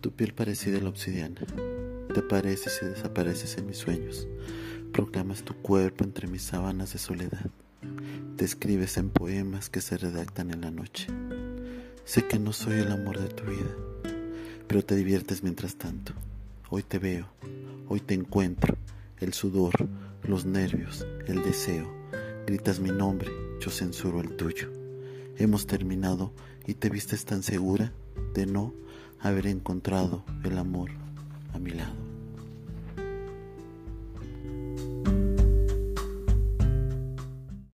piel parecida a la obsidiana. Te apareces y desapareces en mis sueños. Proclamas tu cuerpo entre mis sábanas de soledad. Te escribes en poemas que se redactan en la noche. Sé que no soy el amor de tu vida, pero te diviertes mientras tanto. Hoy te veo, hoy te encuentro, el sudor, los nervios, el deseo. Gritas mi nombre, yo censuro el tuyo. Hemos terminado y te vistes tan segura de no haber encontrado el amor a mi lado.